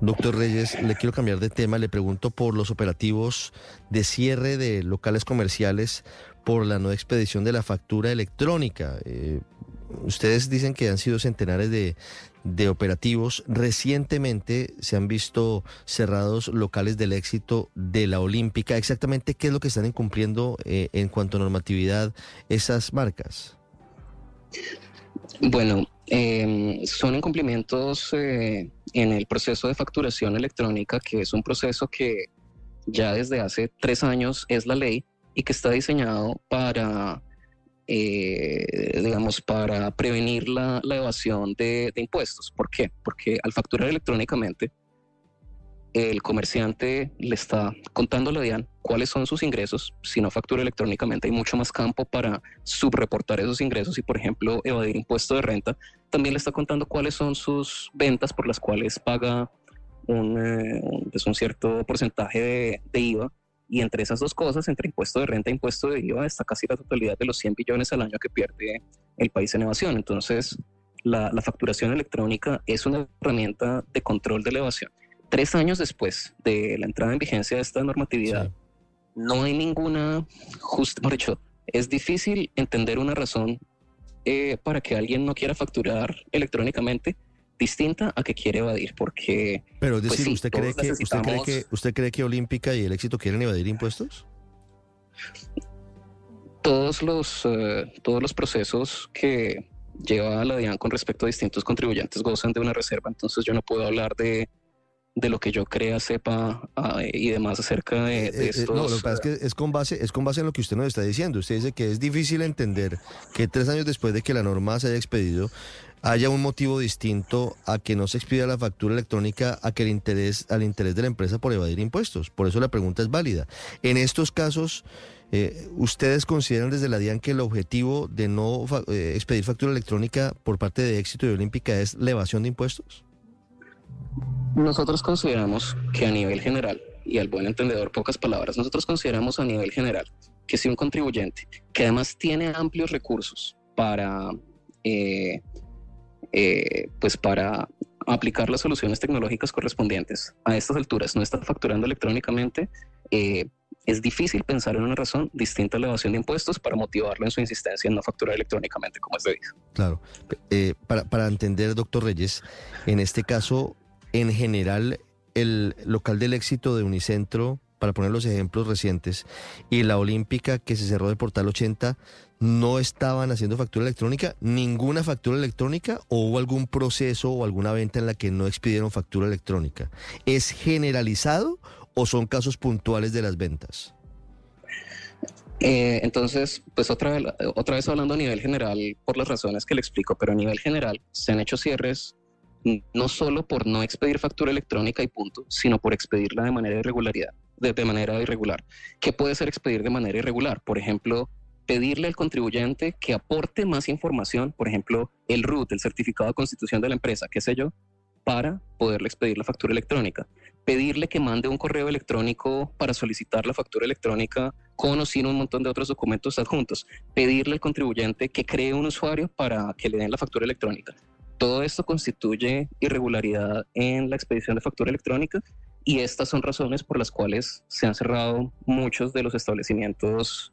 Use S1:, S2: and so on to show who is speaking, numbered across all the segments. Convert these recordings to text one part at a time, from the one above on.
S1: Doctor Reyes, le quiero cambiar de tema. Le pregunto por los operativos de cierre de locales comerciales por la no expedición de la factura electrónica. Eh, ustedes dicen que han sido centenares de, de operativos. Recientemente se han visto cerrados locales del éxito de la Olímpica. Exactamente qué es lo que están incumpliendo eh, en cuanto a normatividad esas marcas.
S2: Bueno, eh, son incumplimientos eh, en el proceso de facturación electrónica, que es un proceso que ya desde hace tres años es la ley y que está diseñado para, eh, digamos, para prevenir la, evasión de impuestos. ¿Por qué? Porque al facturar electrónicamente, el comerciante le está contando a la DIAN cuáles son sus ingresos. Si no factura electrónicamente, hay mucho más campo para subreportar esos ingresos y, por ejemplo, evadir impuesto de renta. También le está contando cuáles son sus ventas por las cuales paga un, eh, pues cierto porcentaje de, IVA. Y entre esas dos cosas, entre impuesto de renta e impuesto de IVA, está casi la totalidad de los 100 billones al año que pierde el país en evasión. Entonces, la, la facturación electrónica es una herramienta de control de la evasión tres años después de la entrada en vigencia de esta normatividad, sí. no hay ninguna, justa, por hecho, es difícil entender una razón eh, para que alguien no quiera facturar electrónicamente distinta a que quiere evadir, porque...
S1: Pero es decir, pues, sí, ¿usted, cree que, necesitamos... ¿usted, cree que, ¿usted cree que Olímpica y el éxito quieren evadir impuestos?
S2: Todos los, uh, todos los procesos que lleva la DIAN con respecto a distintos contribuyentes gozan de una reserva, entonces yo no puedo hablar de de lo que yo crea, sepa uh, y demás acerca de, de estos...
S1: Eh, no, lo que pasa es que es con, base, es con base en lo que usted nos está diciendo. Usted dice que es difícil entender que tres años después de que la norma se haya expedido, haya un motivo distinto a que no se expida la factura electrónica a que el interés, al interés de la empresa por evadir impuestos. Por eso la pregunta es válida. En estos casos... Eh, ¿Ustedes consideran desde la DIAN que el objetivo de no eh, expedir factura electrónica por parte de Éxito y Olímpica es la evasión de impuestos?
S2: Nosotros consideramos que a nivel general, y al buen entendedor pocas palabras, nosotros consideramos a nivel general que si un contribuyente que además tiene amplios recursos para, eh, eh, pues para aplicar las soluciones tecnológicas correspondientes a estas alturas no está facturando electrónicamente, eh, es difícil pensar en una razón distinta a la evasión de impuestos para motivarlo en su insistencia en no facturar electrónicamente como es debido.
S1: Claro. Eh, para, para entender, doctor Reyes, en este caso, en general, el local del éxito de Unicentro, para poner los ejemplos recientes, y la Olímpica que se cerró de Portal 80, no estaban haciendo factura electrónica, ninguna factura electrónica, o hubo algún proceso o alguna venta en la que no expidieron factura electrónica. ¿Es generalizado o son casos puntuales de las ventas?
S2: Eh, entonces, pues otra otra vez hablando a nivel general, por las razones que le explico, pero a nivel general se han hecho cierres no solo por no expedir factura electrónica y punto, sino por expedirla de manera irregularidad, de, de manera irregular. ¿Qué puede ser expedir de manera irregular? Por ejemplo, pedirle al contribuyente que aporte más información, por ejemplo, el RUT, el certificado de constitución de la empresa, qué sé yo, para poderle expedir la factura electrónica. Pedirle que mande un correo electrónico para solicitar la factura electrónica con o sin un montón de otros documentos adjuntos. Pedirle al contribuyente que cree un usuario para que le den la factura electrónica. Todo esto constituye irregularidad en la expedición de factura electrónica y estas son razones por las cuales se han cerrado muchos de los establecimientos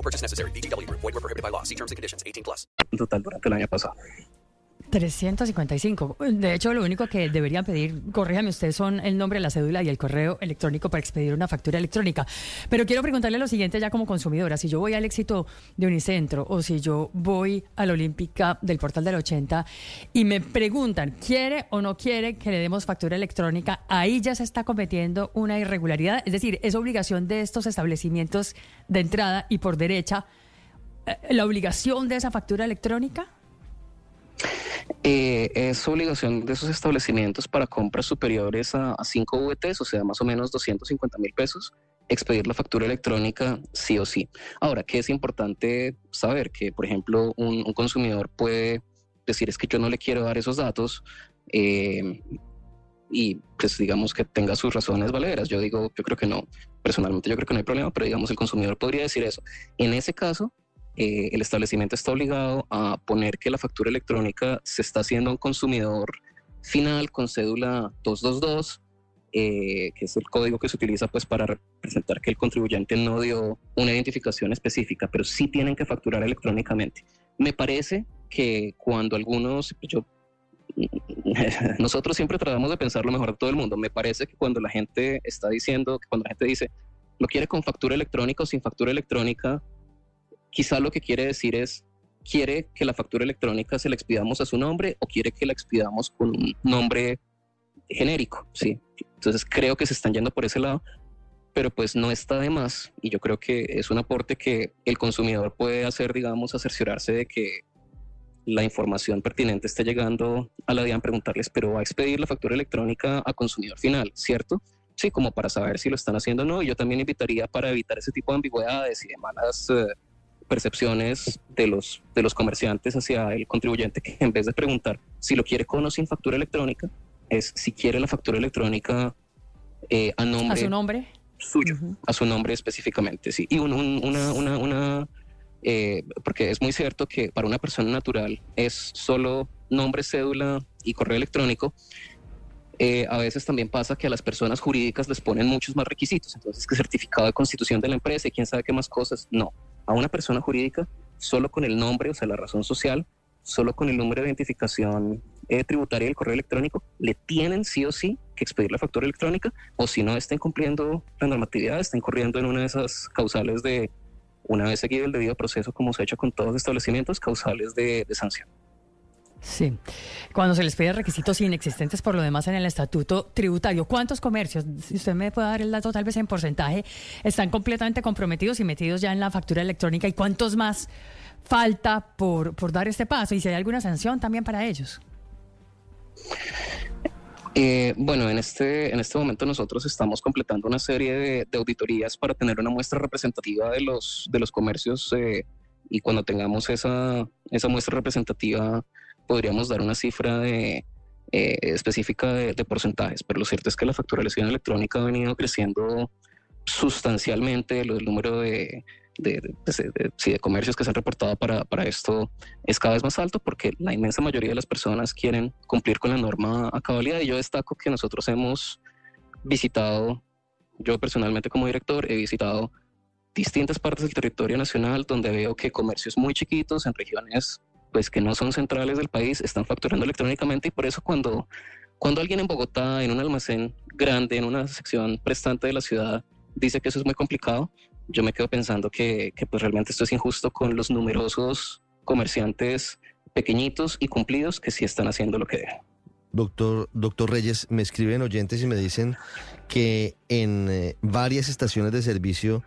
S3: No purchase necessary. BGW. Void were prohibited by law. See terms and conditions. 18 plus.
S2: Total durante el año pasado.
S4: 355. De hecho, lo único que deberían pedir, corríjame usted, son el nombre, la cédula y el correo electrónico para expedir una factura electrónica. Pero quiero preguntarle lo siguiente ya como consumidora. Si yo voy al éxito de Unicentro o si yo voy a la Olímpica del Portal del 80 y me preguntan, ¿quiere o no quiere que le demos factura electrónica? Ahí ya se está cometiendo una irregularidad. Es decir, es obligación de estos establecimientos de entrada y por derecha eh, la obligación de esa factura electrónica.
S2: Eh, es obligación de esos establecimientos para compras superiores a, 5 VTs, o sea, más o menos 250 mil pesos, expedir la factura electrónica sí o sí. Ahora, que es importante saber que, por ejemplo, un, consumidor puede decir es que yo no le quiero dar esos datos eh, y pues digamos que tenga sus razones valeras. Yo digo, yo creo que no, personalmente yo creo que no hay problema, pero digamos el consumidor podría decir eso. En ese caso, eh, el establecimiento está obligado a poner que la factura electrónica se está haciendo a un consumidor final con cédula 222, eh, que es el código que se utiliza pues para representar que el contribuyente no dio una identificación específica, pero sí tienen que facturar electrónicamente. Me parece que cuando algunos, yo, nosotros siempre tratamos de pensar lo mejor a todo el mundo, me parece que cuando la gente está diciendo, cuando la gente dice, lo quiere con factura electrónica o sin factura electrónica, quizá lo que quiere decir es, ¿quiere que la factura electrónica se la expidamos a su nombre o quiere que la expidamos con un nombre genérico? Sí. Entonces creo que se están yendo por ese lado, pero pues no está de más y yo creo que es un aporte que el consumidor puede hacer, digamos, a cerciorarse de que la información pertinente esté llegando a la DIAN, preguntarles, pero va a expedir la factura electrónica a consumidor final, ¿cierto? Sí, como para saber si lo están haciendo o no. Y yo también invitaría para evitar ese tipo de ambigüedades y de malas eh, percepciones de los, de los comerciantes hacia el contribuyente que en vez de preguntar si lo quiere con o sin factura electrónica, es si quiere la factura electrónica eh, a nombre...
S4: ¿A su nombre?
S2: Suyo, a su nombre específicamente, sí. Y una, una, una, eh, porque es muy cierto que para una persona natural es solo nombre, cédula y correo electrónico. Eh, a veces también pasa que a las personas jurídicas les ponen muchos más requisitos, entonces que certificado de constitución de la empresa y quién sabe qué más cosas, no a una persona jurídica solo con el nombre, o sea, la razón social, solo con el número de identificación eh, tributaria y el correo electrónico, le tienen sí o sí que expedir la factura electrónica, o si no estén cumpliendo la normatividad, estén corriendo en una de esas causales de, una vez seguido el debido proceso, como se ha hecho con todos los establecimientos, causales de sanción.
S4: Sí. Cuando se les pide requisitos inexistentes por lo demás en el estatuto tributario, ¿cuántos comercios, si usted me puede dar el dato tal vez en porcentaje, están completamente comprometidos y metidos ya en la factura electrónica y cuántos más falta por, por dar este paso y si hay alguna sanción también para ellos?
S2: Eh, bueno, en este, en este momento nosotros estamos completando una serie de, auditorías para tener una muestra representativa de los, de los comercios eh, y cuando tengamos esa, esa muestra representativa podríamos dar una cifra de, eh, específica de, porcentajes, pero lo cierto es que la facturación electrónica ha venido creciendo sustancialmente, el número de, de, de, comercios que se han reportado para, para, esto es cada vez más alto porque la inmensa mayoría de las personas quieren cumplir con la norma a cabalidad. Y yo destaco que nosotros hemos visitado, yo personalmente como director he visitado distintas partes del territorio nacional donde veo que comercios muy chiquitos en regiones pues que no son centrales del país están facturando electrónicamente y por eso cuando, cuando alguien en Bogotá, en un almacén grande, en una sección prestante de la ciudad, dice que eso es muy complicado, yo me quedo pensando que, que pues realmente esto es injusto con los numerosos comerciantes pequeñitos y cumplidos que sí están haciendo lo que deben.
S1: Doctor, doctor Reyes, me escriben oyentes y me dicen que en eh, varias estaciones de servicio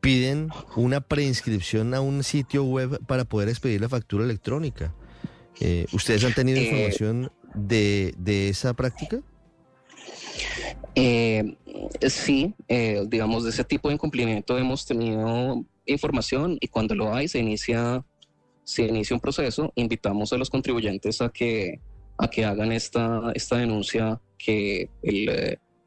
S1: piden una preinscripción a un sitio web para poder expedir la factura electrónica. Eh, ¿Ustedes han tenido eh, información de, esa práctica?
S2: Eh, sí, digamos, de ese tipo de incumplimiento hemos tenido información y cuando lo hay se inicia, se inicia un proceso. Invitamos a los contribuyentes a que, a que hagan esta, esta denuncia que el